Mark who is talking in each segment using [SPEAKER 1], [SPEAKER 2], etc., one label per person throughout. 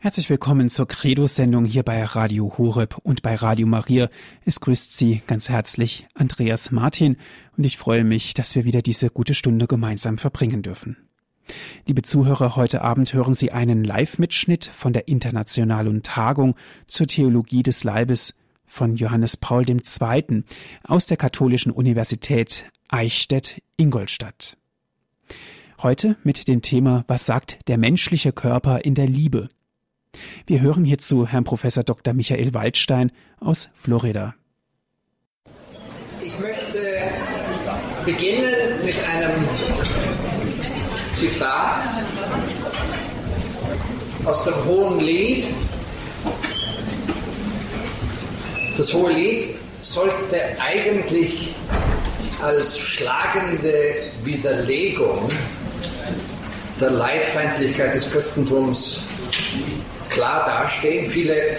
[SPEAKER 1] Herzlich willkommen zur Credo-Sendung hier bei Radio Horeb und bei Radio Maria. Es grüßt Sie ganz herzlich Andreas Martin und ich freue mich, dass wir wieder diese gute Stunde gemeinsam verbringen dürfen. Liebe Zuhörer, heute Abend hören Sie einen Live-Mitschnitt von der Internationalen Tagung zur Theologie des Leibes von Johannes Paul II. aus der Katholischen Universität Eichstätt-Ingolstadt. Heute mit dem Thema Was sagt der menschliche Körper in der Liebe? Wir hören hierzu Herrn Professor Dr. Michael Waldstein aus Florida.
[SPEAKER 2] Ich möchte beginnen mit einem Zitat aus dem Hohen Lied. Das Hohe Lied sollte eigentlich als schlagende Widerlegung der Leitfeindlichkeit des Christentums klar dastehen. Viele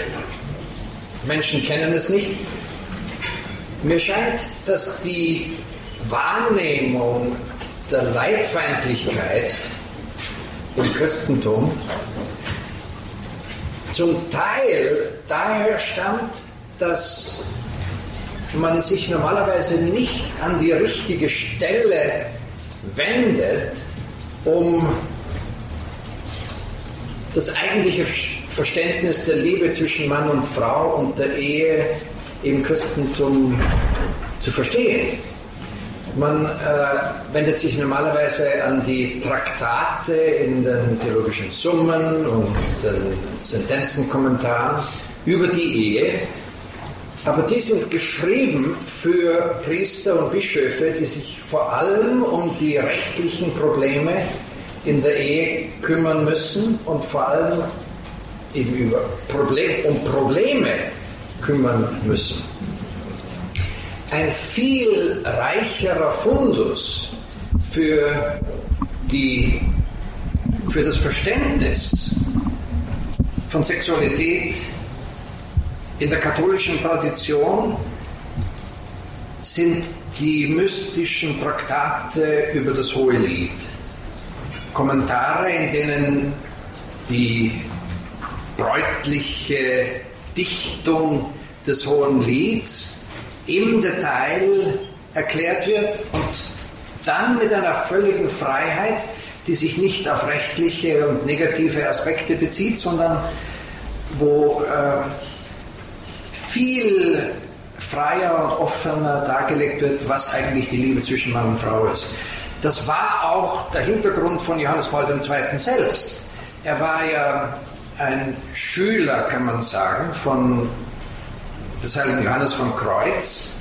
[SPEAKER 2] Menschen kennen es nicht. Mir scheint, dass die Wahrnehmung der Leibfeindlichkeit im Christentum zum Teil daher stammt, dass man sich normalerweise nicht an die richtige Stelle wendet, um das eigentliche Verständnis der Liebe zwischen Mann und Frau und der Ehe im Christentum zu verstehen. Man äh, wendet sich normalerweise an die Traktate in den theologischen Summen und den Sentenzenkommentaren über die Ehe, aber die sind geschrieben für Priester und Bischöfe, die sich vor allem um die rechtlichen Probleme in der Ehe kümmern müssen und vor allem eben über Problem, um Probleme kümmern müssen. Ein viel reicherer Fundus für, die, für das Verständnis von Sexualität in der katholischen Tradition sind die mystischen Traktate über das Hohe Lied. Kommentare, in denen die bräutliche Dichtung des Hohen Lieds im Detail erklärt wird und dann mit einer völligen Freiheit, die sich nicht auf rechtliche und negative Aspekte bezieht, sondern wo äh, viel freier und offener dargelegt wird, was eigentlich die Liebe zwischen Mann und Frau ist. Das war auch der Hintergrund von Johannes Paul II. selbst. Er war ja ein Schüler, kann man sagen, von des heiligen Johannes von Kreuz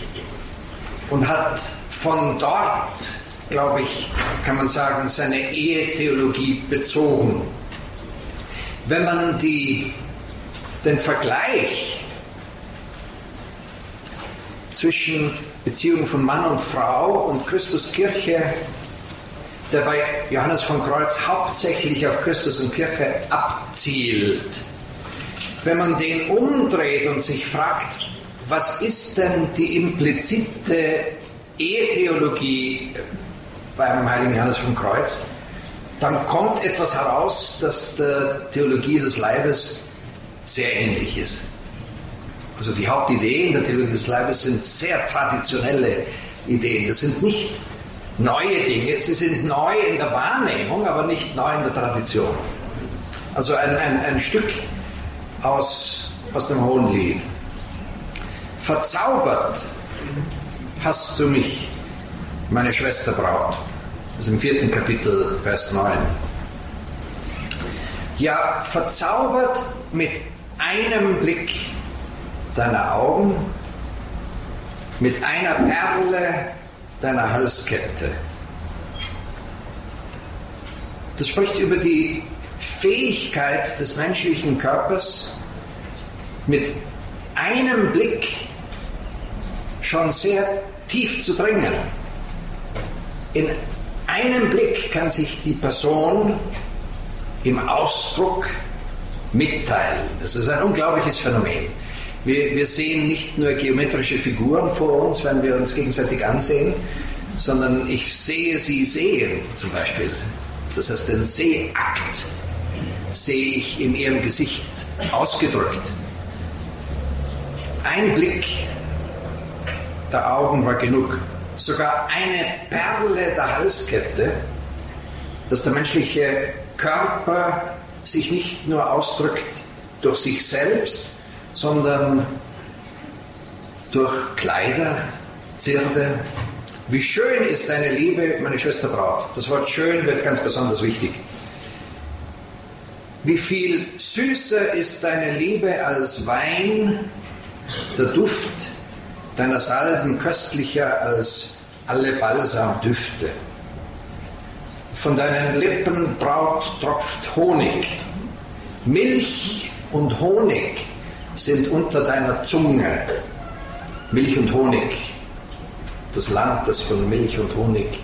[SPEAKER 2] und hat von dort, glaube ich, kann man sagen, seine Ehetheologie bezogen. Wenn man die, den Vergleich zwischen Beziehung von Mann und Frau und Christuskirche der bei Johannes von Kreuz hauptsächlich auf Christus und Kirche abzielt. Wenn man den umdreht und sich fragt, was ist denn die implizite Ehetheologie beim heiligen Johannes von Kreuz, dann kommt etwas heraus, das der Theologie des Leibes sehr ähnlich ist. Also die Hauptideen der Theologie des Leibes sind sehr traditionelle Ideen. Das sind nicht neue Dinge. Sie sind neu in der Wahrnehmung, aber nicht neu in der Tradition. Also ein, ein, ein Stück aus, aus dem Hohen Lied. Verzaubert hast du mich, meine Schwester Braut. Das ist im vierten Kapitel, Vers 9. Ja, verzaubert mit einem Blick deiner Augen, mit einer Perle deiner Halskette. Das spricht über die Fähigkeit des menschlichen Körpers, mit einem Blick schon sehr tief zu dringen. In einem Blick kann sich die Person im Ausdruck mitteilen. Das ist ein unglaubliches Phänomen. Wir, wir sehen nicht nur geometrische Figuren vor uns, wenn wir uns gegenseitig ansehen, sondern ich sehe sie sehen zum Beispiel. Das heißt den Sehakt. sehe ich in ihrem Gesicht ausgedrückt. Ein Blick der Augen war genug. Sogar eine Perle der Halskette, dass der menschliche Körper sich nicht nur ausdrückt durch sich selbst, sondern durch Kleider, Zirde. Wie schön ist deine Liebe, meine Schwester Braut. Das Wort schön wird ganz besonders wichtig. Wie viel süßer ist deine Liebe als Wein, der Duft deiner Salben köstlicher als alle Balsamdüfte. Von deinen Lippen, Braut, tropft Honig. Milch und Honig sind unter deiner Zunge. Milch und Honig, das Land, das von Milch und Honig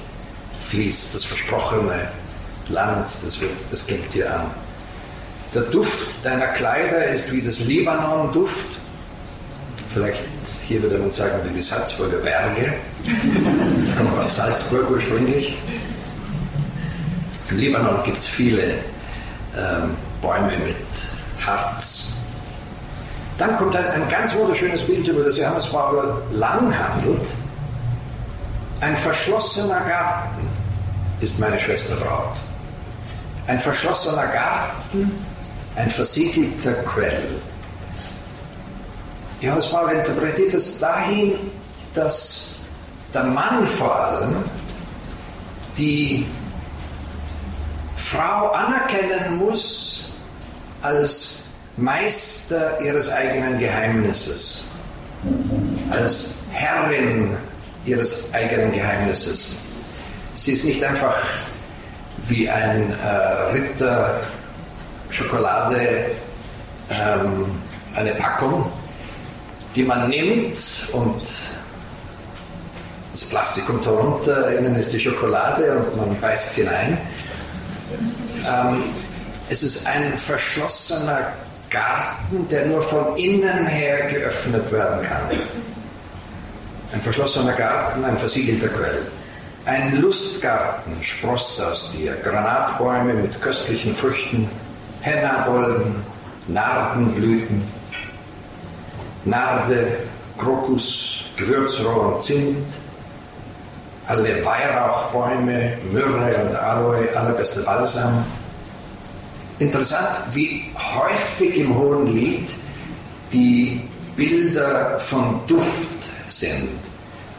[SPEAKER 2] fließt, das versprochene Land, das, wird, das klingt hier an. Der Duft deiner Kleider ist wie das Libanon-Duft Vielleicht hier würde man sagen, wie die Salzburger Berge. Ich komme aus Salzburg ursprünglich. Im Libanon gibt es viele ähm, Bäume mit Harz. Dann kommt ein, ein ganz wunderschönes Bild, über das Johannes Paul lang handelt. Ein verschlossener Garten ist meine Schwester Braut. Ein verschlossener Garten, ein versiegelter Quell. Johannes Paul interpretiert es dahin, dass der Mann vor allem die Frau anerkennen muss als Meister ihres eigenen Geheimnisses, als Herrin ihres eigenen Geheimnisses. Sie ist nicht einfach wie ein äh, Ritter Schokolade ähm, eine Packung, die man nimmt und das Plastik kommt herunter, innen ist die Schokolade und man beißt hinein. Ähm, es ist ein verschlossener Garten, der nur von innen her geöffnet werden kann. Ein verschlossener Garten, ein versiegelter Quell. Ein Lustgarten sproßt aus dir, Granatbäume mit köstlichen Früchten, Hennadolden, Nardenblüten, Narde, Krokus, Gewürzrohr und Zimt, alle Weihrauchbäume, Myrrhe und Aloe, allerbeste Balsam. Interessant, wie häufig im Hohen Lied die Bilder von Duft sind.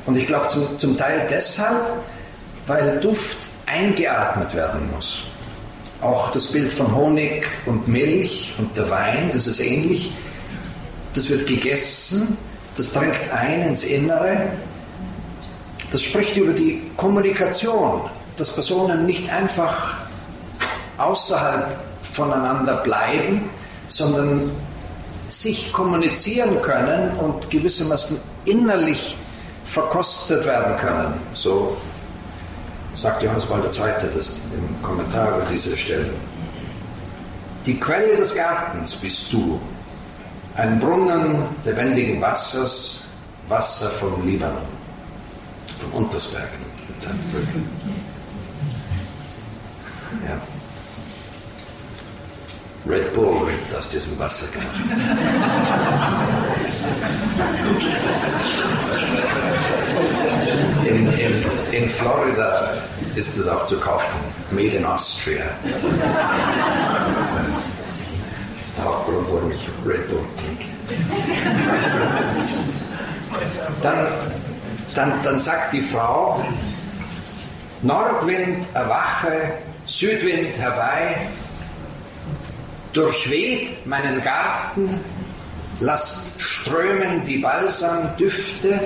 [SPEAKER 2] Und ich glaube zum, zum Teil deshalb, weil Duft eingeatmet werden muss. Auch das Bild von Honig und Milch und der Wein, das ist ähnlich das wird gegessen, das drängt ein ins Innere. Das spricht über die Kommunikation, dass Personen nicht einfach außerhalb voneinander bleiben, sondern sich kommunizieren können und gewissermaßen innerlich verkostet werden können. So sagt Johannes Paul II. das im Kommentar über diese Stelle. Die Quelle des Gartens bist du, ein Brunnen lebendigen Wassers, Wasser vom Libanon, vom Untersberg in Salzburg. Ja. Red Bull wird aus diesem Wasser gemacht. In, in, in Florida ist es auch zu kaufen. Made in Austria ist der Hauptgrund, warum ich Red Bull trinke. Dann, dann, dann sagt die Frau, Nordwind erwache, Südwind herbei, durchweht meinen Garten, lasst strömen die Balsamdüfte.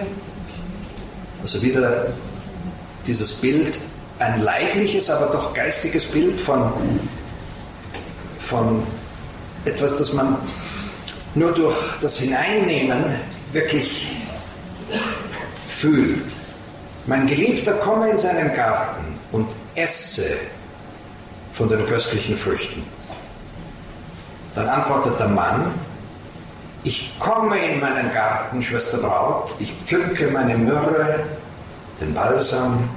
[SPEAKER 2] Also wieder dieses Bild, ein leibliches, aber doch geistiges Bild von, von etwas, das man nur durch das Hineinnehmen wirklich fühlt. Mein Geliebter komme in seinen Garten und esse von den köstlichen Früchten. Dann antwortet der Mann, ich komme in meinen Garten, Schwester Braut, ich pflücke meine Myrrhe, den Balsam,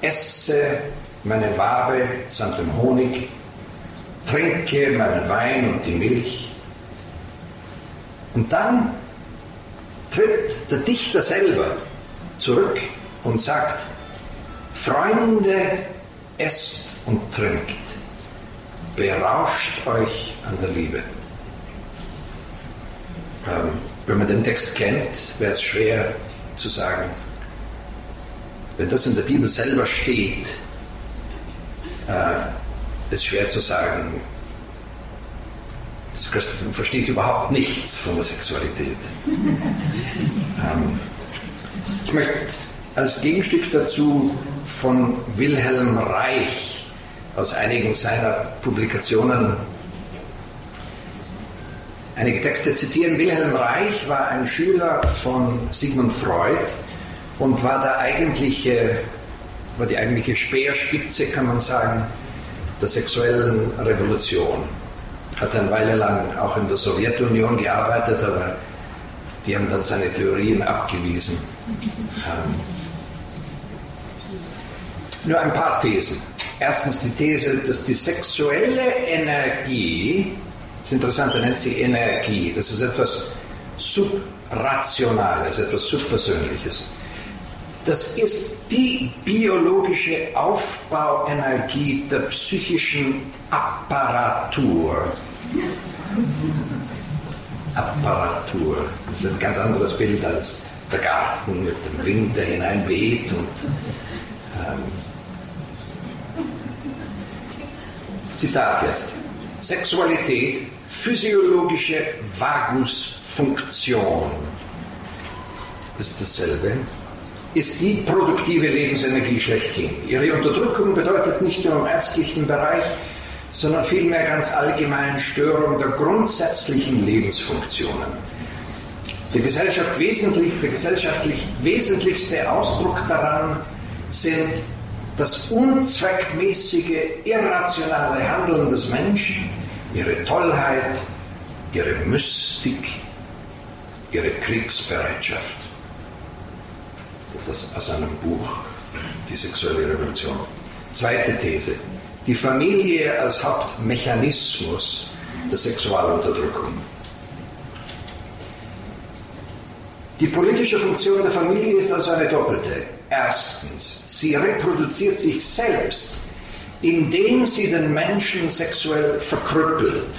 [SPEAKER 2] esse meine Wabe samt dem Honig, trinke meinen Wein und die Milch. Und dann tritt der Dichter selber zurück und sagt, Freunde, esst und trinkt, berauscht euch an der Liebe. Ähm, wenn man den Text kennt, wäre es schwer zu sagen, wenn das in der Bibel selber steht, äh, ist schwer zu sagen, das Christentum versteht überhaupt nichts von der Sexualität. ähm, ich möchte als Gegenstück dazu von Wilhelm Reich aus einigen seiner Publikationen einige Texte zitieren. Wilhelm Reich war ein Schüler von Sigmund Freud und war der eigentliche, war die eigentliche Speerspitze, kann man sagen, der sexuellen Revolution. Hat eine Weile lang auch in der Sowjetunion gearbeitet, aber die haben dann seine Theorien abgewiesen. Ähm, nur ein paar Thesen. Erstens die These, dass die sexuelle Energie, das ist interessant, er nennt sie Energie, das ist etwas Subrationales, etwas Subpersönliches. Das ist die biologische Aufbauenergie der psychischen Apparatur. Apparatur. Das ist ein ganz anderes Bild als der Garten mit dem Wind, der hineinweht und ähm, Zitat jetzt. Sexualität, physiologische Vagusfunktion, ist dasselbe, ist die produktive Lebensenergie schlechthin. Ihre Unterdrückung bedeutet nicht nur im ärztlichen Bereich, sondern vielmehr ganz allgemein Störung der grundsätzlichen Lebensfunktionen. Der, Gesellschaft wesentlich, der gesellschaftlich wesentlichste Ausdruck daran sind das unzweckmäßige, irrationale Handeln des Menschen, ihre Tollheit, ihre Mystik, ihre Kriegsbereitschaft. Das ist aus einem Buch, Die sexuelle Revolution. Zweite These. Die Familie als Hauptmechanismus der Sexualunterdrückung. Die politische Funktion der Familie ist also eine doppelte. Erstens, sie reproduziert sich selbst, indem sie den Menschen sexuell verkrüppelt,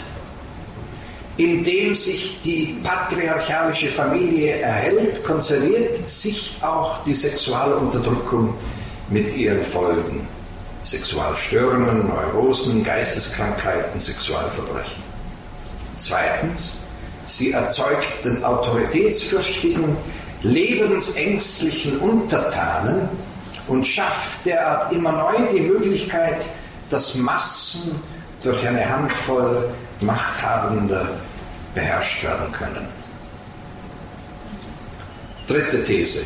[SPEAKER 2] indem sich die patriarchalische Familie erhält, konserviert sich auch die Sexualunterdrückung mit ihren Folgen. Sexualstörungen, Neurosen, Geisteskrankheiten, Sexualverbrechen. Zweitens, sie erzeugt den autoritätsfürchtigen, lebensängstlichen Untertanen und schafft derart immer neu die Möglichkeit, dass Massen durch eine Handvoll Machthabender beherrscht werden können. Dritte These.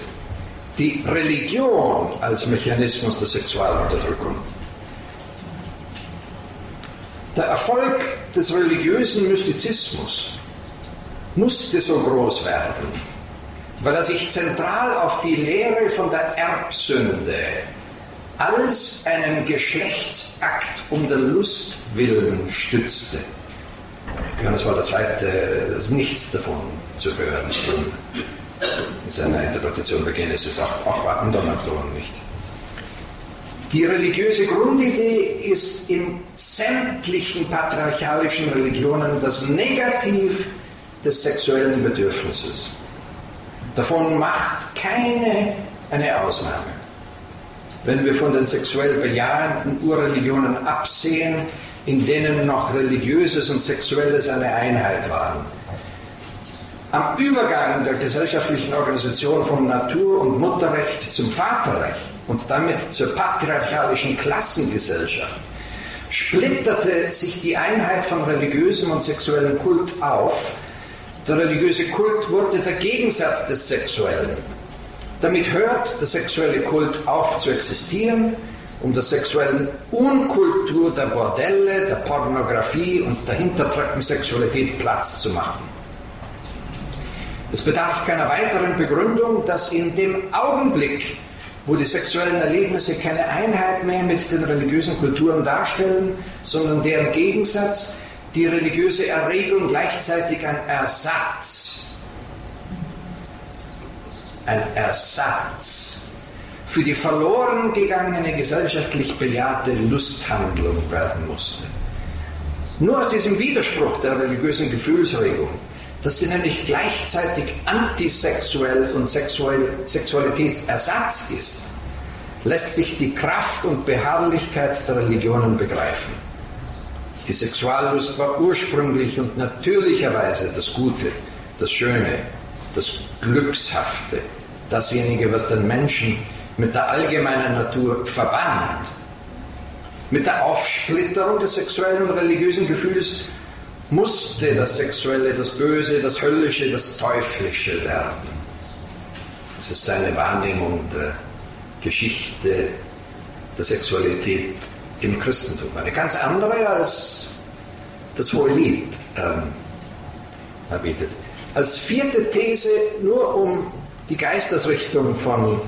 [SPEAKER 2] Die Religion als Mechanismus der Sexualunterdrückung. Der Erfolg des religiösen Mystizismus musste so groß werden, weil er sich zentral auf die Lehre von der Erbsünde als einen Geschlechtsakt um der Lust willen stützte. Johannes war der Zweite, ist nichts davon zu hören in seiner Interpretation der Genesis, auch, auch bei anderen Autoren nicht. Die religiöse Grundidee ist in sämtlichen patriarchalischen Religionen das Negativ des sexuellen Bedürfnisses. Davon macht keine eine Ausnahme. Wenn wir von den sexuell bejahenden Urreligionen absehen, in denen noch religiöses und sexuelles eine Einheit waren. Am Übergang der gesellschaftlichen Organisation vom Natur- und Mutterrecht zum Vaterrecht und damit zur patriarchalischen Klassengesellschaft splitterte sich die Einheit von religiösem und sexuellem Kult auf der religiöse Kult wurde der Gegensatz des Sexuellen. Damit hört der sexuelle Kult auf zu existieren, um der sexuellen Unkultur der Bordelle, der Pornografie und der Hintertreppensexualität Platz zu machen. Es bedarf keiner weiteren Begründung, dass in dem Augenblick, wo die sexuellen Erlebnisse keine Einheit mehr mit den religiösen Kulturen darstellen, sondern deren Gegensatz die religiöse Erregung gleichzeitig ein Ersatz, ein Ersatz für die verloren gegangene gesellschaftlich bejahte Lusthandlung werden musste. Nur aus diesem Widerspruch der religiösen Gefühlsregung, dass sie nämlich gleichzeitig antisexuell und Sexuell, Sexualitätsersatz ist, lässt sich die Kraft und Beharrlichkeit der Religionen begreifen. Die Sexuallust war ursprünglich und natürlicherweise das Gute, das Schöne, das Glückshafte, dasjenige, was den Menschen mit der allgemeinen Natur verband mit der Aufsplitterung des sexuellen und religiösen Gefühls musste das Sexuelle, das Böse, das Höllische, das Teuflische werden. Das ist seine Wahrnehmung der Geschichte der Sexualität im Christentum. Eine ganz andere als das Hohe Lied ähm, erbietet. Als vierte These, nur um die Geistesrichtung von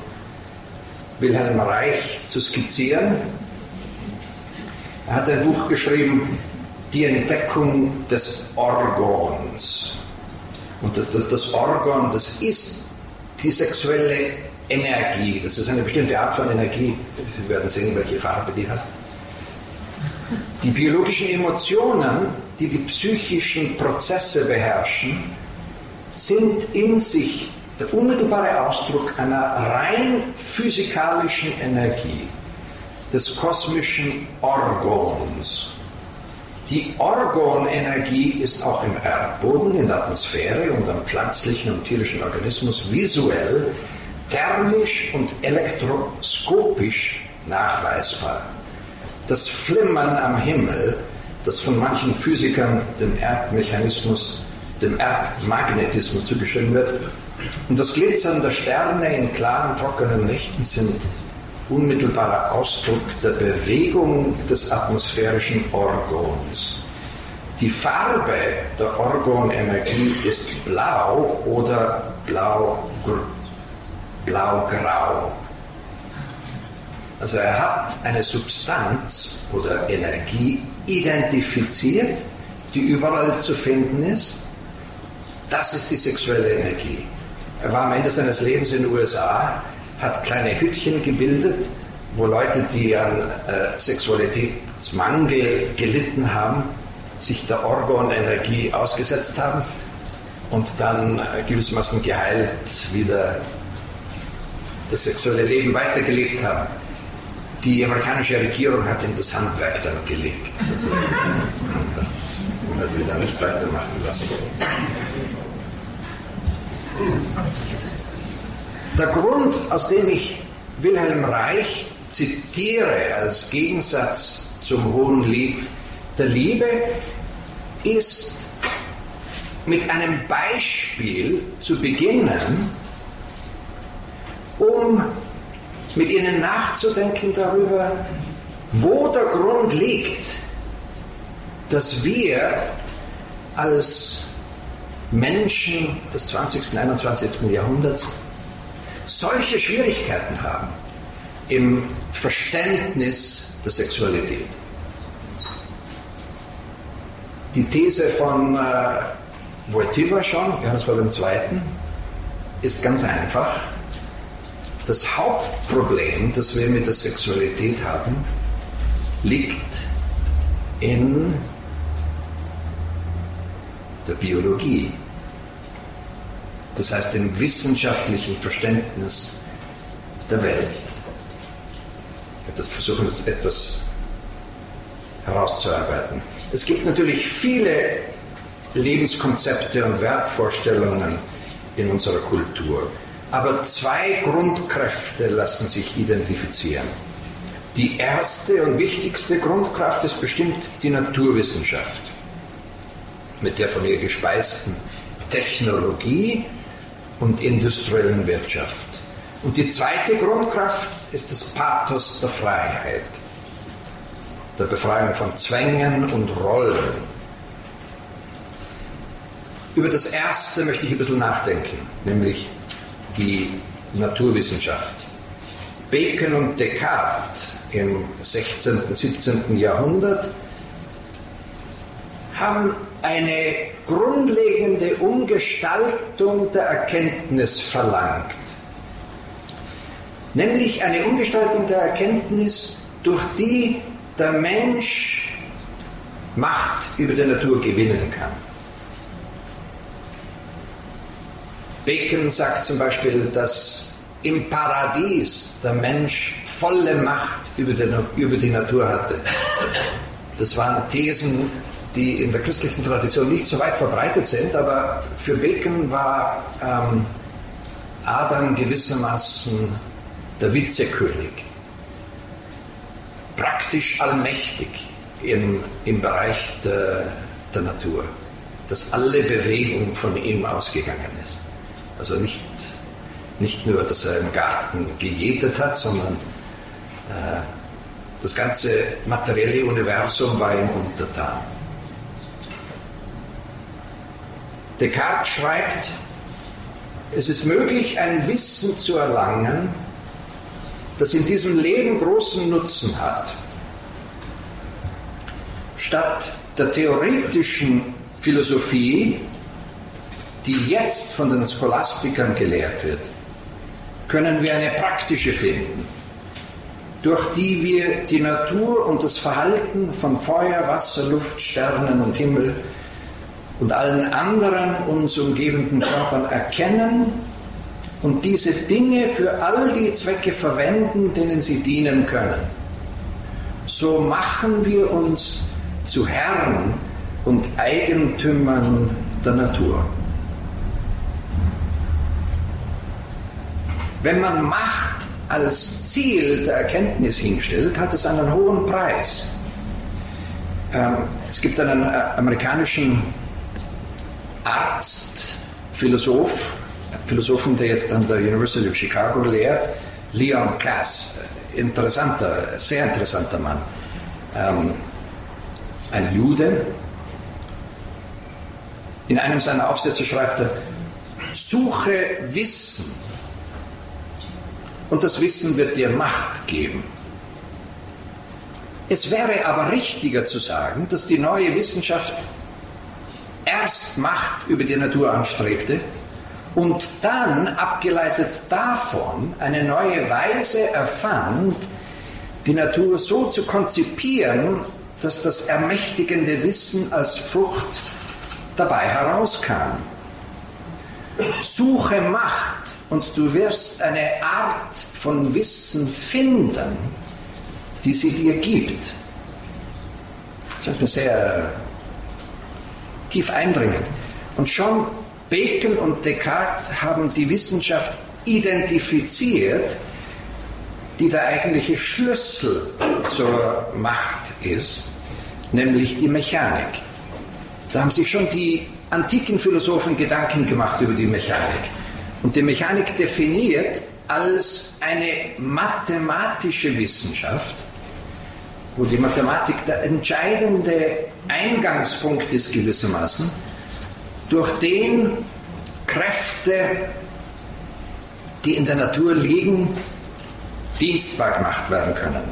[SPEAKER 2] Wilhelm Reich zu skizzieren, er hat ein Buch geschrieben, Die Entdeckung des Orgons. Und das, das, das Orgon, das ist die sexuelle Energie. Das ist eine bestimmte Art von Energie. Sie werden sehen, welche Farbe die hat. Die biologischen Emotionen, die die psychischen Prozesse beherrschen, sind in sich der unmittelbare Ausdruck einer rein physikalischen Energie des kosmischen Orgons. Die Orgonenergie ist auch im Erdboden, in der Atmosphäre und am pflanzlichen und tierischen Organismus visuell, thermisch und elektroskopisch nachweisbar. Das Flimmern am Himmel, das von manchen Physikern dem Erdmechanismus, dem Erdmagnetismus zugeschrieben wird, und das Glitzern der Sterne in klaren, trockenen Nächten sind unmittelbarer Ausdruck der Bewegung des atmosphärischen Orgons. Die Farbe der Orgonenergie ist blau oder blau, blau-grau. Also er hat eine Substanz oder Energie identifiziert, die überall zu finden ist. Das ist die sexuelle Energie. Er war am Ende seines Lebens in den USA hat kleine Hütchen gebildet, wo Leute, die an äh, Sexualitätsmangel gelitten haben, sich der Orgonenergie ausgesetzt haben und dann äh, gewissermaßen geheilt wieder das sexuelle Leben weitergelebt haben. Die amerikanische Regierung hat ihm das Handwerk dann gelegt. Also, und hat ihn dann nicht weitermachen lassen. Der Grund, aus dem ich Wilhelm Reich zitiere als Gegensatz zum Hohen Lied der Liebe, ist mit einem Beispiel zu beginnen, um mit Ihnen nachzudenken darüber, wo der Grund liegt, dass wir als Menschen des 20. und 21. Jahrhunderts solche Schwierigkeiten haben im Verständnis der Sexualität. Die These von äh, Wojtyła schon, Johannes Paul II., ist ganz einfach. Das Hauptproblem, das wir mit der Sexualität haben, liegt in der Biologie das heißt im wissenschaftlichen Verständnis der Welt. Das versuchen wir etwas herauszuarbeiten. Es gibt natürlich viele Lebenskonzepte und Wertvorstellungen in unserer Kultur. Aber zwei Grundkräfte lassen sich identifizieren. Die erste und wichtigste Grundkraft ist bestimmt die Naturwissenschaft mit der von ihr gespeisten Technologie und industriellen Wirtschaft. Und die zweite Grundkraft ist das Pathos der Freiheit, der Befreiung von Zwängen und Rollen. Über das erste möchte ich ein bisschen nachdenken, nämlich die Naturwissenschaft. Bacon und Descartes im 16., und 17. Jahrhundert haben eine grundlegende Umgestaltung der Erkenntnis verlangt. Nämlich eine Umgestaltung der Erkenntnis, durch die der Mensch Macht über die Natur gewinnen kann. Bacon sagt zum Beispiel, dass im Paradies der Mensch volle Macht über die, über die Natur hatte. Das waren Thesen, die in der christlichen Tradition nicht so weit verbreitet sind, aber für Bacon war ähm, Adam gewissermaßen der Vizekönig, praktisch allmächtig im, im Bereich der, der Natur, dass alle Bewegung von ihm ausgegangen ist. Also nicht, nicht nur, dass er im Garten gejätet hat, sondern äh, das ganze materielle Universum war ihm untertan. Descartes schreibt, es ist möglich, ein Wissen zu erlangen, das in diesem Leben großen Nutzen hat. Statt der theoretischen Philosophie, die jetzt von den Scholastikern gelehrt wird, können wir eine praktische finden, durch die wir die Natur und das Verhalten von Feuer, Wasser, Luft, Sternen und Himmel und allen anderen uns umgebenden Körpern erkennen und diese Dinge für all die Zwecke verwenden, denen sie dienen können. So machen wir uns zu Herren und Eigentümern der Natur. Wenn man Macht als Ziel der Erkenntnis hinstellt, hat es einen hohen Preis. Ähm, es gibt einen äh, amerikanischen Arzt, Philosoph, Philosophen, der jetzt an der University of Chicago lehrt, Leon Cass, interessanter, sehr interessanter Mann, ähm, ein Jude. In einem seiner Aufsätze schreibt er, suche Wissen und das Wissen wird dir Macht geben. Es wäre aber richtiger zu sagen, dass die neue Wissenschaft erst Macht über die Natur anstrebte und dann, abgeleitet davon, eine neue Weise erfand, die Natur so zu konzipieren, dass das ermächtigende Wissen als Frucht dabei herauskam. Suche Macht und du wirst eine Art von Wissen finden, die sie dir gibt. Das ist mir sehr tief eindringend. Und schon Bacon und Descartes haben die Wissenschaft identifiziert, die der eigentliche Schlüssel zur Macht ist, nämlich die Mechanik. Da haben sich schon die antiken Philosophen Gedanken gemacht über die Mechanik. Und die Mechanik definiert als eine mathematische Wissenschaft, wo die Mathematik der entscheidende Eingangspunkt ist gewissermaßen, durch den Kräfte, die in der Natur liegen, dienstbar gemacht werden können.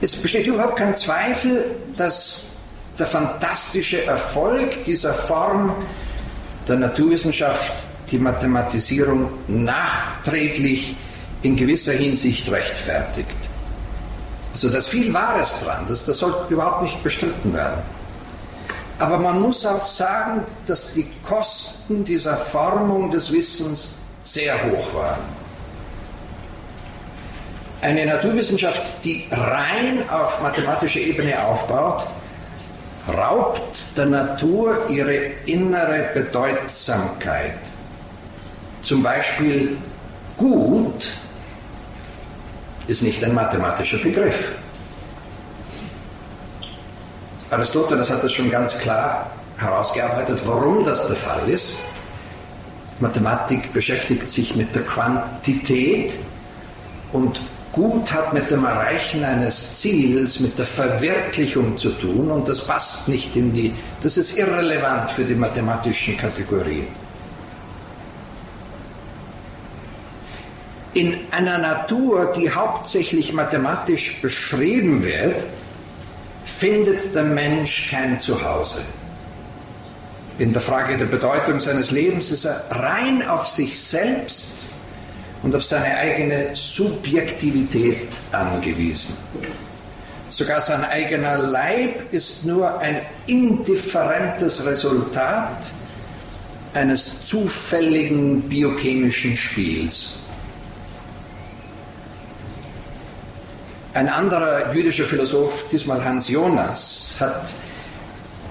[SPEAKER 2] Es besteht überhaupt kein Zweifel, dass der fantastische Erfolg dieser Form der Naturwissenschaft die Mathematisierung nachträglich in gewisser Hinsicht rechtfertigt. Also da ist viel Wahres dran, das, das sollte überhaupt nicht bestritten werden. Aber man muss auch sagen, dass die Kosten dieser Formung des Wissens sehr hoch waren. Eine Naturwissenschaft, die rein auf mathematischer Ebene aufbaut, raubt der Natur ihre innere Bedeutsamkeit. Zum Beispiel gut ist nicht ein mathematischer Begriff. Aristoteles hat das schon ganz klar herausgearbeitet, warum das der Fall ist. Mathematik beschäftigt sich mit der Quantität und Gut hat mit dem Erreichen eines Ziels, mit der Verwirklichung zu tun und das passt nicht in die, das ist irrelevant für die mathematischen Kategorien. In einer Natur, die hauptsächlich mathematisch beschrieben wird, findet der Mensch kein Zuhause. In der Frage der Bedeutung seines Lebens ist er rein auf sich selbst und auf seine eigene Subjektivität angewiesen. Sogar sein eigener Leib ist nur ein indifferentes Resultat eines zufälligen biochemischen Spiels. Ein anderer jüdischer Philosoph, diesmal Hans Jonas, hat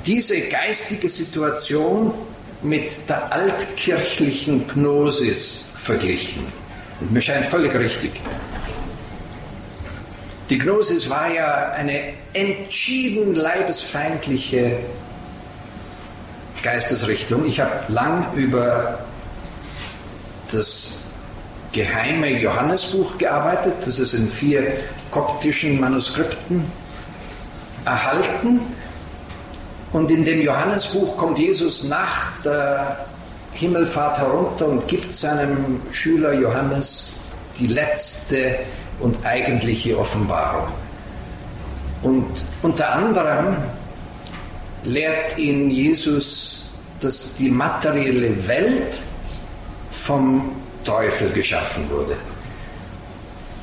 [SPEAKER 2] diese geistige Situation mit der altkirchlichen Gnosis verglichen. Mir scheint völlig richtig. Die Gnosis war ja eine entschieden leibesfeindliche Geistesrichtung. Ich habe lang über das geheime Johannesbuch gearbeitet, das ist in vier koptischen Manuskripten erhalten. Und in dem Johannesbuch kommt Jesus nach der Himmelfahrt herunter und gibt seinem Schüler Johannes die letzte und eigentliche Offenbarung. Und unter anderem lehrt ihn Jesus, dass die materielle Welt vom Teufel geschaffen wurde.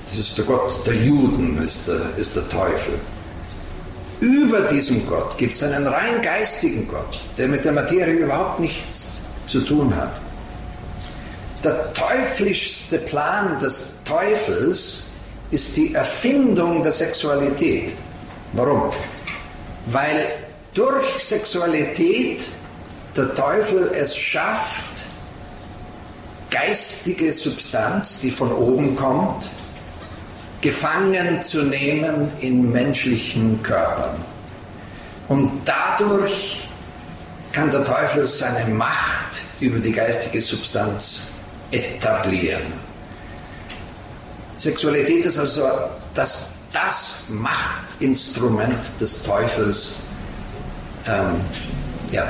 [SPEAKER 2] Das ist der Gott der Juden, ist der, ist der Teufel. Über diesem Gott gibt es einen rein geistigen Gott, der mit der Materie überhaupt nichts zu tun hat. Der teuflischste Plan des Teufels ist die Erfindung der Sexualität. Warum? Weil durch Sexualität der Teufel es schafft, geistige Substanz, die von oben kommt, gefangen zu nehmen in menschlichen Körpern. Und dadurch kann der Teufel seine Macht über die geistige Substanz etablieren. Sexualität ist also das, das Machtinstrument des Teufels. Ähm, ja.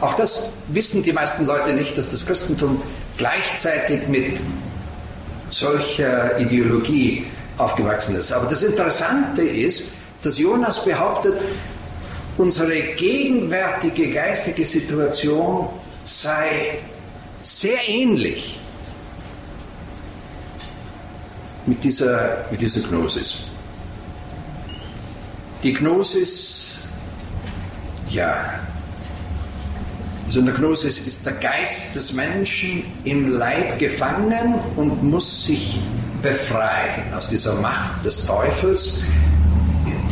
[SPEAKER 2] Auch das wissen die meisten Leute nicht, dass das Christentum gleichzeitig mit solcher Ideologie aufgewachsen ist. Aber das Interessante ist, dass Jonas behauptet, unsere gegenwärtige geistige Situation sei sehr ähnlich mit dieser, mit dieser Gnosis. Die Gnosis, ja, also in der Gnosis ist der Geist des Menschen im Leib gefangen und muss sich befreien aus dieser Macht des Teufels,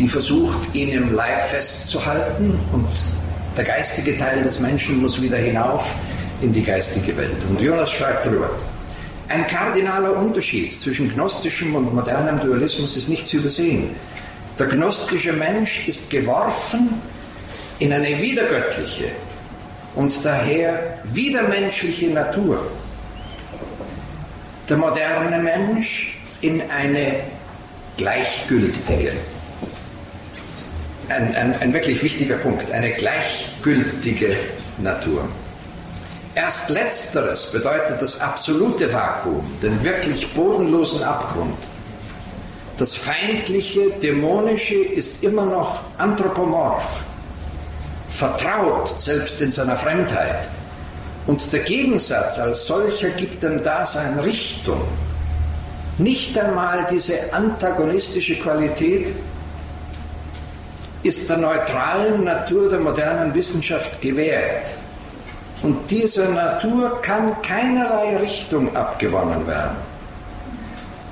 [SPEAKER 2] die versucht, ihn im Leib festzuhalten und der geistige Teil des Menschen muss wieder hinauf in die geistige Welt. Und Jonas schreibt darüber, ein kardinaler Unterschied zwischen gnostischem und modernem Dualismus ist nicht zu übersehen. Der gnostische Mensch ist geworfen in eine wiedergöttliche und daher widermenschliche Natur. Der moderne Mensch in eine gleichgültige. Ein, ein, ein wirklich wichtiger Punkt, eine gleichgültige Natur. Erst letzteres bedeutet das absolute Vakuum, den wirklich bodenlosen Abgrund. Das feindliche, dämonische ist immer noch anthropomorph, vertraut selbst in seiner Fremdheit. Und der Gegensatz als solcher gibt dem Dasein Richtung. Nicht einmal diese antagonistische Qualität ist der neutralen Natur der modernen Wissenschaft gewährt. Und dieser Natur kann keinerlei Richtung abgewonnen werden.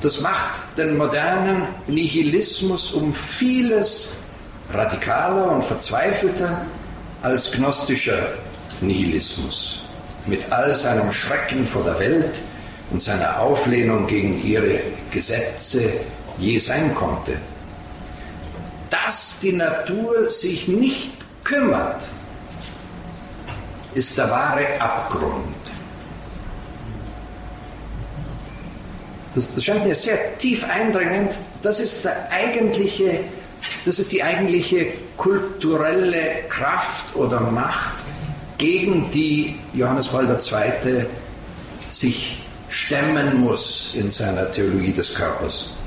[SPEAKER 2] Das macht den modernen Nihilismus um vieles radikaler und verzweifelter als gnostischer Nihilismus. Mit all seinem Schrecken vor der Welt und seiner Auflehnung gegen ihre Gesetze je sein konnte. Dass die Natur sich nicht kümmert ist der wahre Abgrund. Das, das scheint mir sehr tief eindringend. Das ist der eigentliche, das ist die eigentliche kulturelle Kraft oder Macht, gegen die Johannes Paul II. sich stemmen muss in seiner Theologie des Körpers.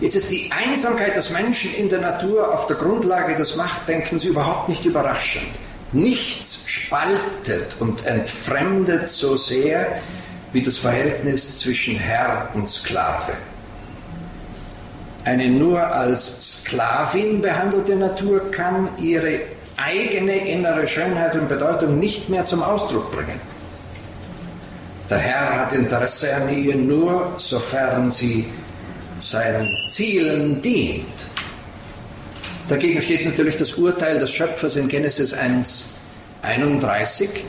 [SPEAKER 2] Jetzt ist die Einsamkeit des Menschen in der Natur auf der Grundlage des Machtdenkens überhaupt nicht überraschend. Nichts spaltet und entfremdet so sehr wie das Verhältnis zwischen Herr und Sklave. Eine nur als Sklavin behandelte Natur kann ihre eigene innere Schönheit und Bedeutung nicht mehr zum Ausdruck bringen. Der Herr hat Interesse an ihr nur, sofern sie seinen Zielen dient. Dagegen steht natürlich das Urteil des Schöpfers in Genesis 1, 31.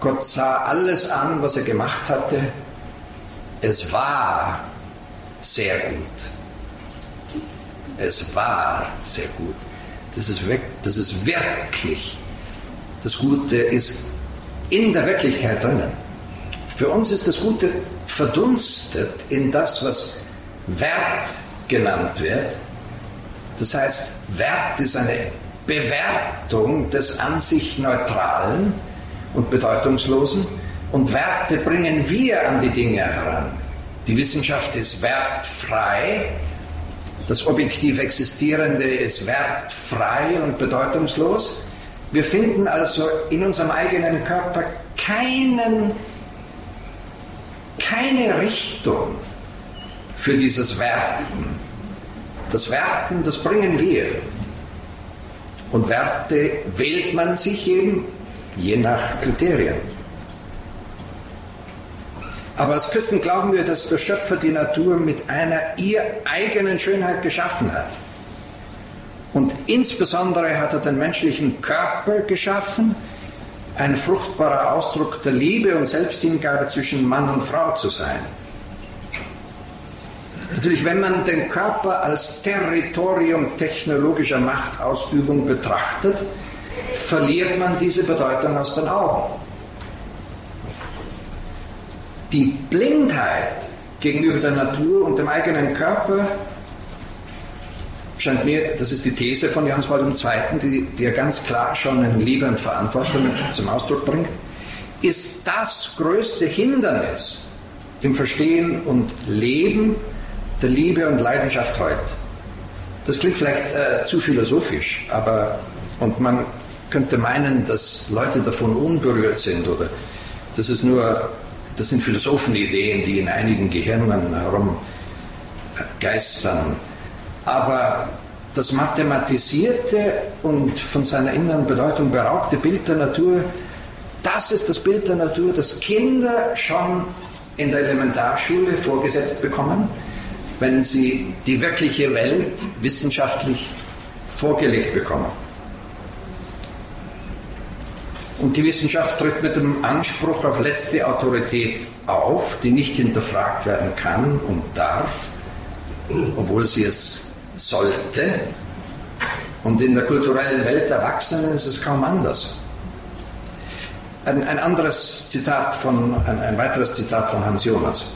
[SPEAKER 2] Gott sah alles an, was er gemacht hatte. Es war sehr gut. Es war sehr gut. Das ist, das ist wirklich. Das Gute ist in der Wirklichkeit drinnen. Für uns ist das Gute verdunstet in das, was Wert genannt wird. Das heißt, Wert ist eine Bewertung des an sich Neutralen und Bedeutungslosen und Werte bringen wir an die Dinge heran. Die Wissenschaft ist wertfrei, das objektiv Existierende ist wertfrei und bedeutungslos. Wir finden also in unserem eigenen Körper keinen, keine Richtung, für dieses Werten. Das Werten, das bringen wir. Und Werte wählt man sich eben je nach Kriterien. Aber als Christen glauben wir, dass der Schöpfer die Natur mit einer ihr eigenen Schönheit geschaffen hat. Und insbesondere hat er den menschlichen Körper geschaffen, ein fruchtbarer Ausdruck der Liebe und Selbsthingabe zwischen Mann und Frau zu sein. Natürlich, wenn man den Körper als Territorium technologischer Machtausübung betrachtet, verliert man diese Bedeutung aus den Augen. Die Blindheit gegenüber der Natur und dem eigenen Körper scheint mir, das ist die These von Johannes Paul II., die, die er ganz klar schon in Liebe und Verantwortung zum Ausdruck bringt, ist das größte Hindernis im Verstehen und Leben der Liebe und Leidenschaft heute. Das klingt vielleicht äh, zu philosophisch, aber und man könnte meinen, dass Leute davon unberührt sind oder das ist nur, das sind Philosophenideen, die in einigen Gehirnen herumgeistern. Aber das mathematisierte und von seiner inneren Bedeutung beraubte Bild der Natur, das ist das Bild der Natur, das Kinder schon in der Elementarschule vorgesetzt bekommen wenn sie die wirkliche Welt wissenschaftlich vorgelegt bekommen. Und die Wissenschaft tritt mit dem Anspruch auf letzte Autorität auf, die nicht hinterfragt werden kann und darf, obwohl sie es sollte. Und in der kulturellen Welt der Erwachsenen ist es kaum anders. Ein, ein anderes Zitat von, ein, ein weiteres Zitat von Hans Jonas.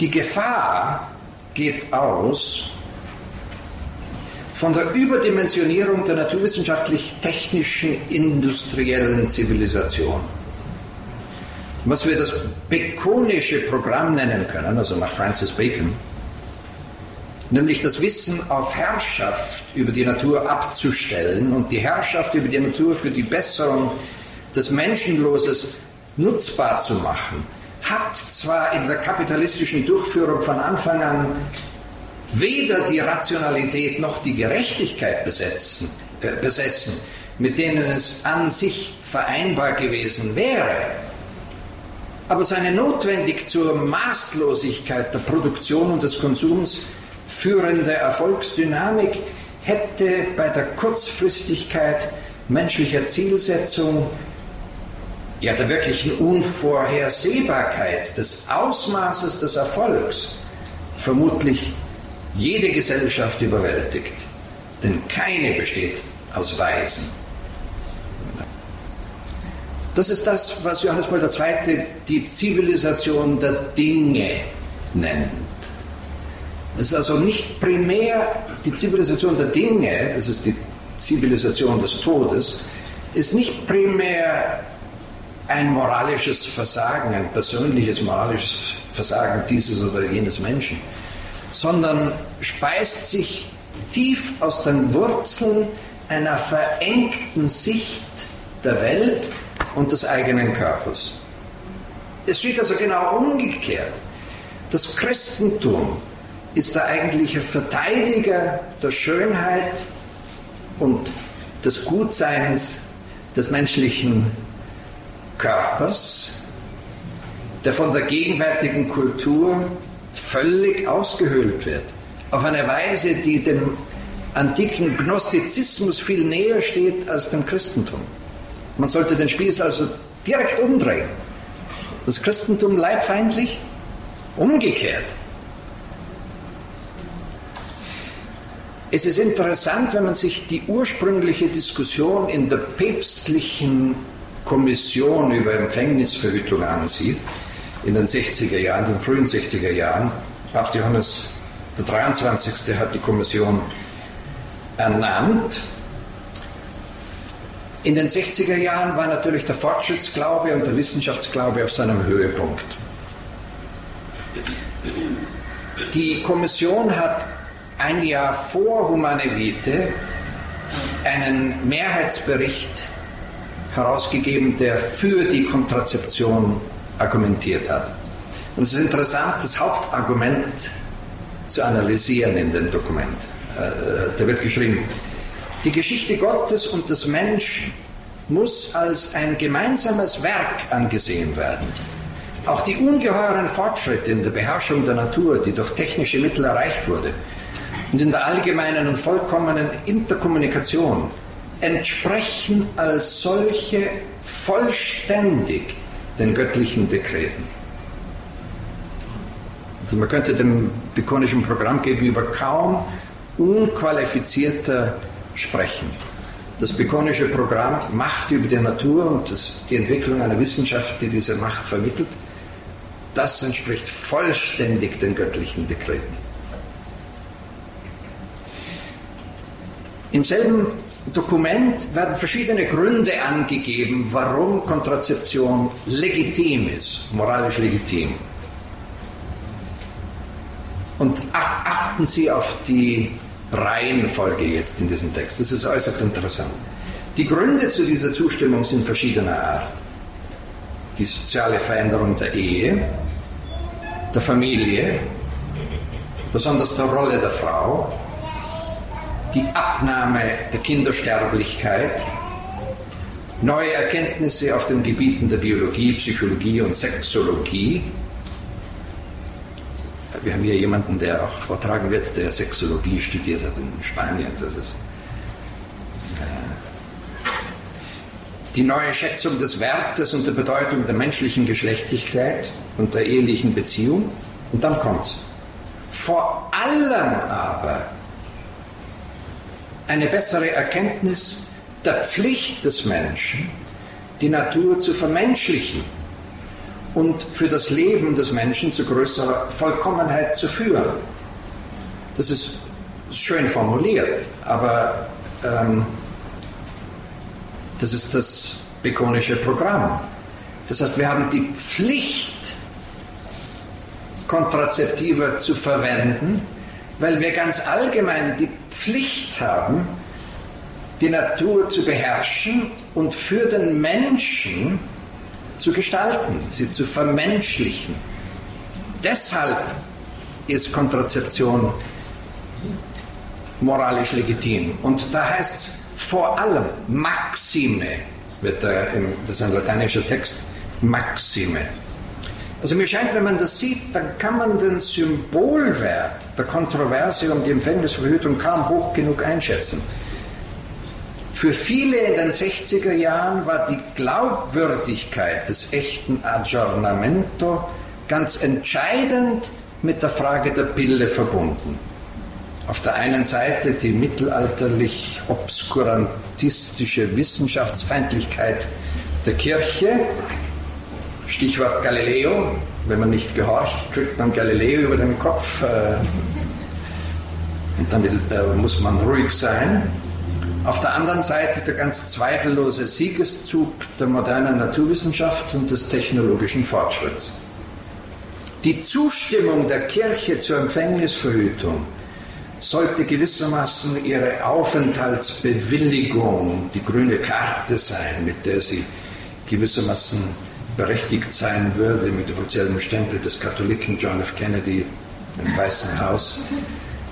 [SPEAKER 2] Die Gefahr geht aus von der Überdimensionierung der naturwissenschaftlich-technischen industriellen Zivilisation. Was wir das Baconische Programm nennen können, also nach Francis Bacon, nämlich das Wissen auf Herrschaft über die Natur abzustellen und die Herrschaft über die Natur für die Besserung des Menschenloses nutzbar zu machen, hat zwar in der kapitalistischen Durchführung von Anfang an weder die Rationalität noch die Gerechtigkeit besetzen, äh, besessen, mit denen es an sich vereinbar gewesen wäre, aber seine notwendig zur Maßlosigkeit der Produktion und des Konsums führende Erfolgsdynamik hätte bei der Kurzfristigkeit menschlicher Zielsetzung ja der wirklichen Unvorhersehbarkeit des Ausmaßes des Erfolgs vermutlich jede Gesellschaft überwältigt. Denn keine besteht aus Weisen. Das ist das, was Johannes Paul II. die Zivilisation der Dinge nennt. Das ist also nicht primär die Zivilisation der Dinge, das ist die Zivilisation des Todes, ist nicht primär ein moralisches Versagen, ein persönliches moralisches Versagen dieses oder jenes Menschen, sondern speist sich tief aus den Wurzeln einer verengten Sicht der Welt und des eigenen Körpers. Es steht also genau umgekehrt. Das Christentum ist der eigentliche Verteidiger der Schönheit und des Gutseins des menschlichen Körpers, der von der gegenwärtigen Kultur völlig ausgehöhlt wird. Auf eine Weise, die dem antiken Gnostizismus viel näher steht als dem Christentum. Man sollte den Spieß also direkt umdrehen. Das Christentum leibfeindlich, umgekehrt. Es ist interessant, wenn man sich die ursprüngliche Diskussion in der päpstlichen Kommission über Empfängnisverhütung ansieht, in den 60er Jahren, den frühen 60er Jahren. Papst Johannes der 23. hat die Kommission ernannt. In den 60er Jahren war natürlich der Fortschrittsglaube und der Wissenschaftsglaube auf seinem Höhepunkt. Die Kommission hat ein Jahr vor Humane Vitae einen Mehrheitsbericht herausgegeben, der für die Kontrazeption argumentiert hat. Und es ist interessant, das Hauptargument zu analysieren in dem Dokument. Äh, da wird geschrieben, die Geschichte Gottes und des Menschen muss als ein gemeinsames Werk angesehen werden. Auch die ungeheuren Fortschritte in der Beherrschung der Natur, die durch technische Mittel erreicht wurde, und in der allgemeinen und vollkommenen Interkommunikation entsprechen als solche vollständig den göttlichen Dekreten. Also man könnte dem bikonischen Programm gegenüber kaum unqualifizierter sprechen. Das bikonische Programm Macht über die Natur und das, die Entwicklung einer Wissenschaft, die diese Macht vermittelt, das entspricht vollständig den göttlichen Dekreten. Im selben Dokument werden verschiedene Gründe angegeben, warum Kontrazeption legitim ist, moralisch legitim. Und achten Sie auf die Reihenfolge jetzt in diesem Text. Das ist äußerst interessant. Die Gründe zu dieser Zustimmung sind verschiedener Art. Die soziale Veränderung der Ehe, der Familie, besonders der Rolle der Frau, die Abnahme der Kindersterblichkeit, neue Erkenntnisse auf den Gebieten der Biologie, Psychologie und Sexologie. Wir haben hier jemanden, der auch vortragen wird, der Sexologie studiert hat in Spanien. Das ist äh, die neue Schätzung des Wertes und der Bedeutung der menschlichen Geschlechtlichkeit und der ehelichen Beziehung. Und dann kommt's. Vor allem aber eine bessere Erkenntnis der Pflicht des Menschen, die Natur zu vermenschlichen und für das Leben des Menschen zu größerer Vollkommenheit zu führen. Das ist schön formuliert, aber ähm, das ist das bekonische Programm. Das heißt, wir haben die Pflicht, Kontrazeptiva zu verwenden, weil wir ganz allgemein die Pflicht haben, die Natur zu beherrschen und für den Menschen zu gestalten, sie zu vermenschlichen. Deshalb ist Kontrazeption moralisch legitim. Und da heißt es vor allem Maxime, wird da das ist ein lateinischer Text, Maxime. Also mir scheint, wenn man das sieht, dann kann man den Symbolwert der Kontroverse um die Empfängnisverhütung kaum hoch genug einschätzen. Für viele in den 60er Jahren war die Glaubwürdigkeit des echten Aggiornamento ganz entscheidend mit der Frage der Pille verbunden. Auf der einen Seite die mittelalterlich obskurantistische Wissenschaftsfeindlichkeit der Kirche, Stichwort Galileo. Wenn man nicht gehorcht, kriegt man Galileo über den Kopf. Äh, und dann muss man ruhig sein. Auf der anderen Seite der ganz zweifellose Siegeszug der modernen Naturwissenschaft und des technologischen Fortschritts. Die Zustimmung der Kirche zur Empfängnisverhütung sollte gewissermaßen ihre Aufenthaltsbewilligung, die grüne Karte sein, mit der sie gewissermaßen berechtigt sein würde, mit offiziellem Stempel des Katholiken John F. Kennedy im Weißen Haus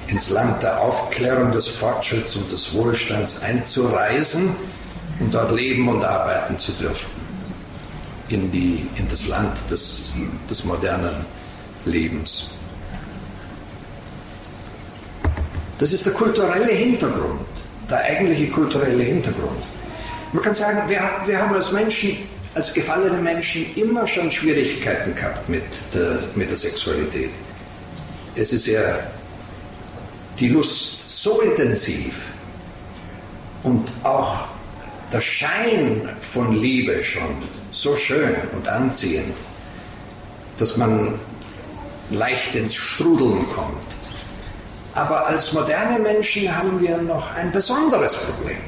[SPEAKER 2] ins Land der Aufklärung, des Fortschritts und des Wohlstands einzureisen und dort leben und arbeiten zu dürfen. In, die, in das Land des, des modernen Lebens. Das ist der kulturelle Hintergrund, der eigentliche kulturelle Hintergrund. Man kann sagen, wir, wir haben als Menschen, als gefallene Menschen immer schon Schwierigkeiten gehabt mit der, mit der Sexualität. Es ist ja die Lust so intensiv und auch der Schein von Liebe schon so schön und anziehend, dass man leicht ins Strudeln kommt. Aber als moderne Menschen haben wir noch ein besonderes Problem,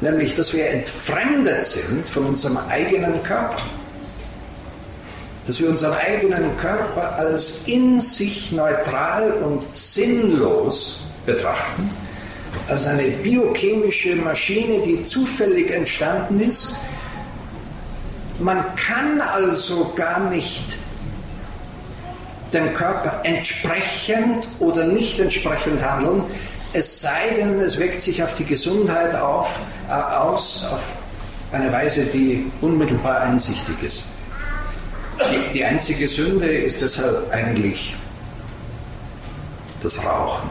[SPEAKER 2] nämlich dass wir entfremdet sind von unserem eigenen Körper. Dass wir unseren eigenen Körper als in sich neutral und sinnlos betrachten, als eine biochemische Maschine, die zufällig entstanden ist. Man kann also gar nicht dem Körper entsprechend oder nicht entsprechend handeln, es sei denn, es wirkt sich auf die Gesundheit auf, aus auf eine Weise, die unmittelbar einsichtig ist. Die, einzige Sünde ist deshalb eigentlich das Rauchen.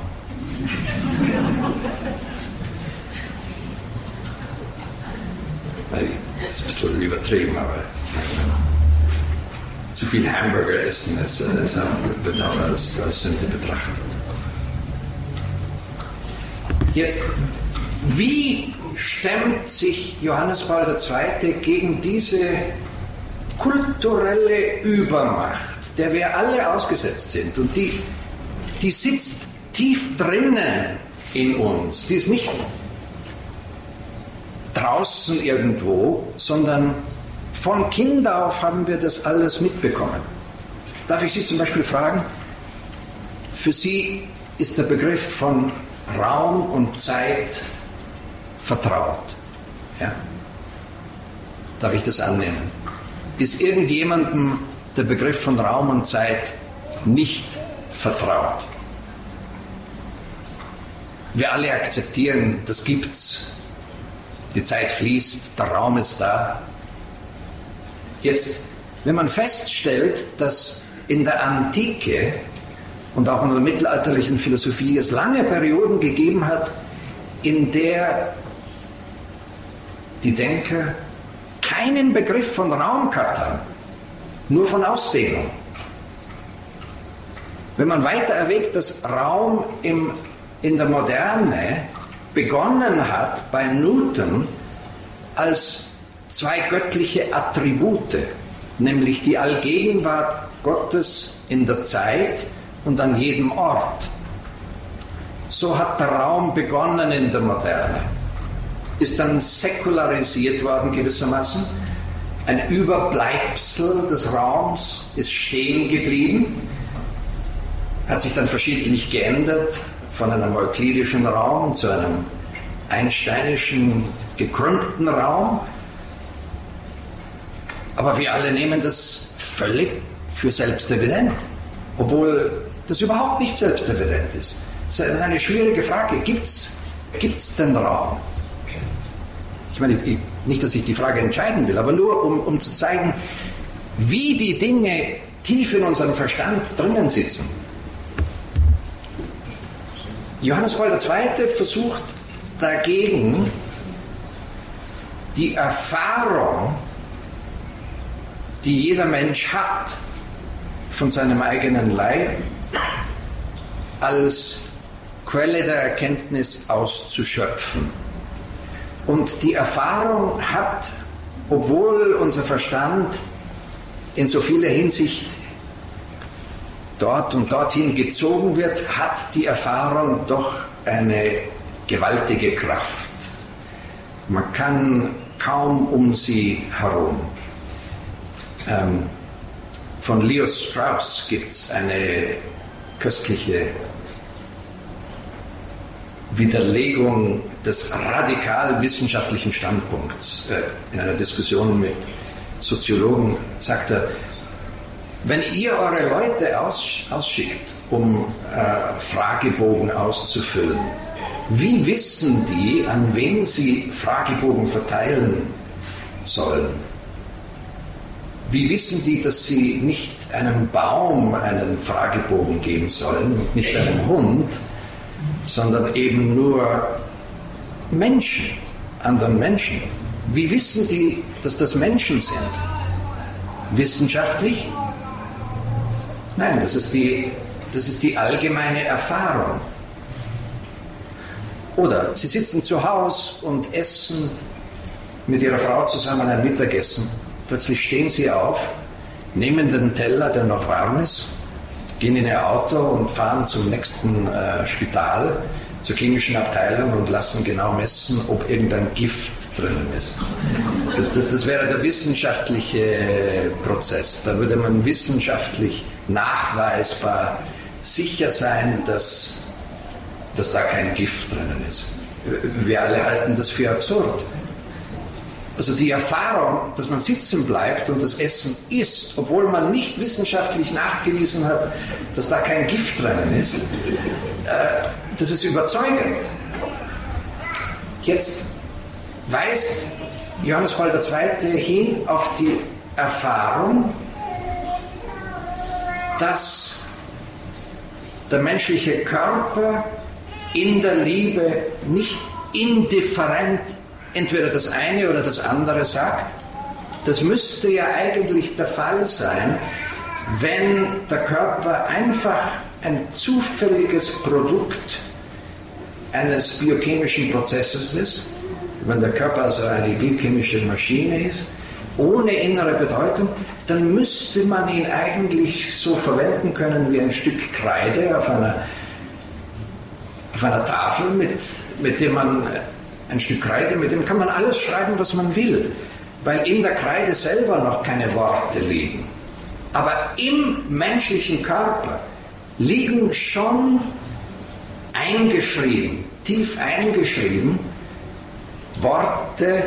[SPEAKER 2] Das ist ein bisschen übertrieben, aber zu viel Hamburger essen, es, es wird auch als, als Sünde betrachtet. Jetzt, wie stemmt sich Johannes Paul II. gegen diese kulturelle Übermacht, der wir alle ausgesetzt sind und die, die sitzt tief drinnen in uns, die ist nicht draußen irgendwo, sondern von Kind auf haben wir das alles mitbekommen. Darf ich Sie zum Beispiel fragen, für Sie ist der Begriff von Raum und Zeit vertraut. Ja? Darf ich das annehmen? Ist irgendjemandem der Begriff von Raum und Zeit nicht vertraut? Wir alle akzeptieren, das gibt's. Die Zeit fließt, der Raum ist da. Jetzt, wenn man feststellt, dass in der Antike und auch in der mittelalterlichen Philosophie es lange Perioden gegeben hat, in der die Denker keinen Begriff von Raum gehabt haben, nur von Ausdehnung. Wenn man weiter erwägt, dass Raum im, in der Moderne begonnen hat bei Newton als zwei göttliche Attribute, nämlich die Allgegenwart Gottes in der Zeit und an jedem Ort. So hat der Raum begonnen in der Moderne, ist dann säkularisiert worden gewissermaßen. Ein Überbleibsel des Raums ist stehen geblieben, hat sich dann verschiedentlich geändert von einem euklidischen Raum zu einem einsteinischen gekrümmten Raum aber wir alle nehmen das völlig für selbstevident, obwohl das überhaupt nicht selbstevident ist. Das ist eine schwierige Frage. Gibt es den Raum? Ich meine, nicht, dass ich die Frage entscheiden will, aber nur um, um zu zeigen, wie die Dinge tief in unserem Verstand drinnen sitzen. Johannes Paul II. versucht dagegen die Erfahrung die jeder Mensch hat von seinem eigenen Leib, als Quelle der Erkenntnis auszuschöpfen. Und die Erfahrung hat, obwohl unser Verstand in so vieler Hinsicht dort und dorthin gezogen wird, hat die Erfahrung doch eine gewaltige Kraft. Man kann kaum um sie herum. Ähm, von Leo Strauss gibt es eine köstliche Widerlegung des radikal wissenschaftlichen Standpunkts. Äh, in einer Diskussion mit Soziologen sagt er, wenn ihr eure Leute ausschickt, um äh, Fragebogen auszufüllen, wie wissen die, an wen sie Fragebogen verteilen sollen? Wie wissen die, dass sie nicht einem Baum einen Fragebogen geben sollen nicht einem Hund, sondern eben nur Menschen, anderen Menschen? Wie wissen die, dass das Menschen sind? Wissenschaftlich? Nein, das ist die, das ist die allgemeine Erfahrung. Oder sie sitzen zu Hause und essen mit ihrer Frau zusammen ein Mittagessen. Plötzlich stehen sie auf, nehmen den Teller, der noch warm ist, gehen in ihr Auto und fahren zum nächsten äh, Spital, zur klinischen Abteilung und lassen genau messen, ob irgendein Gift drinnen ist. Das, das, das wäre der wissenschaftliche Prozess. Da würde man wissenschaftlich nachweisbar sicher sein, dass dass da kein Gift drinnen ist. Wir alle halten das für absurd. Also die Erfahrung, dass man sitzen bleibt und das Essen isst, obwohl man nicht wissenschaftlich nachgewiesen hat, dass da kein Gift drinnen ist, äh, das ist überzeugend. Jetzt weist Johannes Paul II. hin auf die Erfahrung, dass der menschliche Körper in der Liebe nicht indifferent entweder das eine oder das andere sagt. Das müsste ja eigentlich der Fall sein, wenn der Körper einfach ein zufälliges Produkt eines biochemischen Prozesses ist, wenn der Körper also eine biochemische Maschine ist, ohne innere Bedeutung, dann müsste man ihn eigentlich so verwenden können wie ein Stück Kreide auf einer auf einer Tafel, mit, mit dem man ein Stück Kreide, mit dem kann man alles schreiben, was man will, weil in der Kreide selber noch keine Worte liegen. Aber im menschlichen Körper liegen schon eingeschrieben, tief eingeschrieben, Worte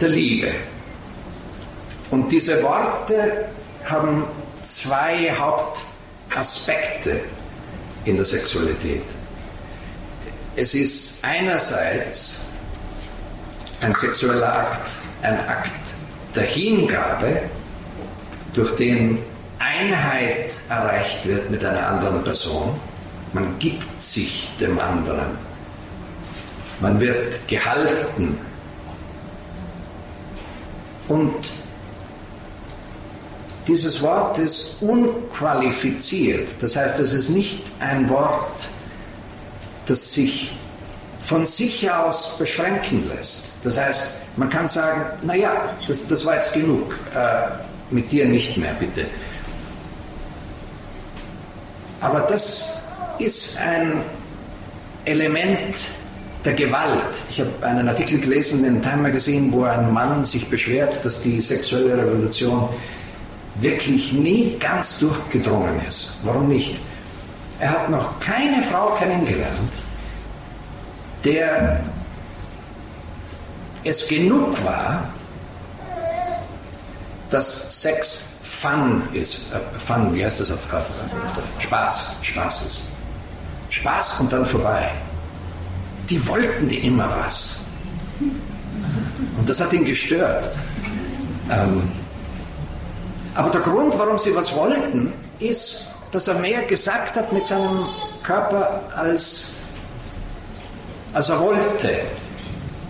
[SPEAKER 2] der Liebe. Und diese Worte haben zwei Hauptaspekte in der Sexualität. Es ist einerseits ein sexueller Akt, ein Akt der Hingabe, durch den Einheit erreicht wird mit einer anderen Person. Man gibt sich dem anderen. Man wird gehalten. Und dieses Wort ist unqualifiziert. Das heißt, es ist nicht ein Wort, das sich von sich aus beschränken lässt. Das heißt, man kann sagen, naja, das, das war jetzt genug, äh, mit dir nicht mehr, bitte. Aber das ist ein Element der Gewalt. Ich habe einen Artikel gelesen in Time Magazine, wo ein Mann sich beschwert, dass die sexuelle Revolution wirklich nie ganz durchgedrungen ist. Warum nicht? Er hat noch keine Frau kennengelernt, der es genug war, dass Sex Fun ist. Äh, Fun, wie heißt das auf, auf, Spaß, Spaß ist. Spaß und dann vorbei. Die wollten die immer was. Und das hat ihn gestört. Ähm, aber der Grund, warum sie was wollten, ist, dass er mehr gesagt hat mit seinem Körper, als, als er wollte.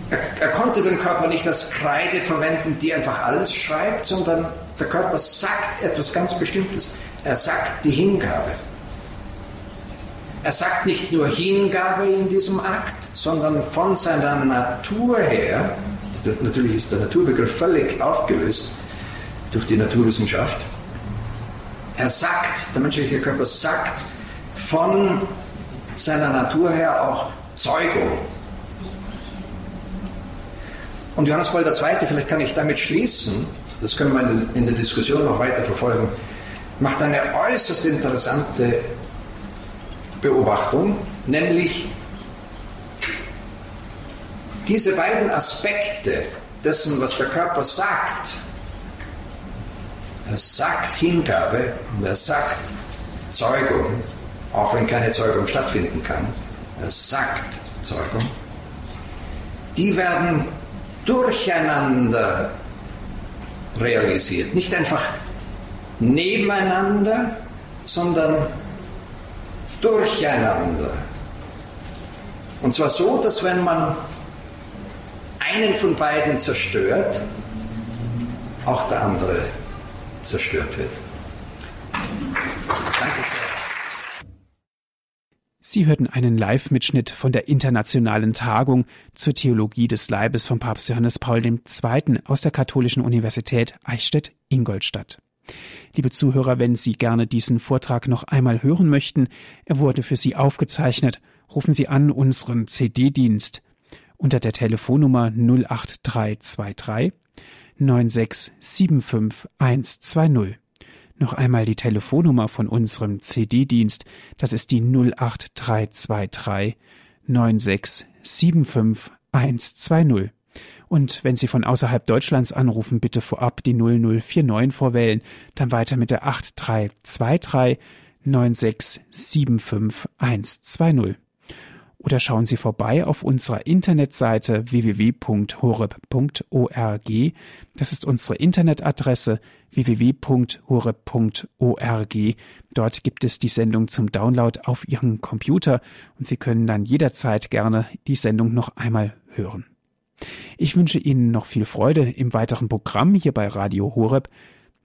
[SPEAKER 2] Er, er, konnte den Körper nicht als Kreide verwenden, die einfach alles schreibt, sondern der Körper sagt etwas ganz Bestimmtes. Er sagt die Hingabe. Er sagt nicht nur Hingabe in diesem Akt, sondern von seiner Natur her, natürlich ist der Naturbegriff völlig aufgelöst, durch die Naturwissenschaft. Er sagt, der menschliche Körper sagt von seiner Natur her auch Zeugung. Und Johannes Paul II., vielleicht kann ich damit schließen, das können wir in der Diskussion noch weiter verfolgen, macht eine äußerst interessante Beobachtung, nämlich diese beiden Aspekte dessen, was der Körper sagt, er sagt Hingabe und er sagt Zeugung, auch wenn keine Zeugung stattfinden kann, er sagt Zeugung, die werden durcheinander realisiert. Nicht einfach nebeneinander, sondern durcheinander. Und zwar so, dass wenn man einen von beiden zerstört, auch der andere zerstört wird. Danke sehr.
[SPEAKER 1] Sie hörten einen Live-Mitschnitt von der internationalen Tagung zur Theologie des Leibes von Papst Johannes Paul II. aus der Katholischen Universität Eichstätt-Ingolstadt. Liebe Zuhörer, wenn Sie gerne diesen Vortrag noch einmal hören möchten, er wurde für Sie aufgezeichnet, rufen Sie an unseren CD-Dienst unter der Telefonnummer 08323 9675120. Noch einmal die Telefonnummer von unserem CD-Dienst, das ist die 08323 9675120. Und wenn Sie von außerhalb Deutschlands anrufen, bitte vorab die 0049 vorwählen, dann weiter mit der 8323 9675120 oder schauen Sie vorbei auf unserer Internetseite www.horeb.org. Das ist unsere Internetadresse www.horeb.org. Dort gibt es die Sendung zum Download auf Ihren Computer und Sie können dann jederzeit gerne die Sendung noch einmal hören. Ich wünsche Ihnen noch viel Freude im weiteren Programm hier bei Radio Horeb.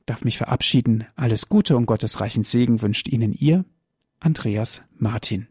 [SPEAKER 1] Darf mich verabschieden. Alles Gute und Gottes reichen Segen wünscht Ihnen Ihr Andreas Martin.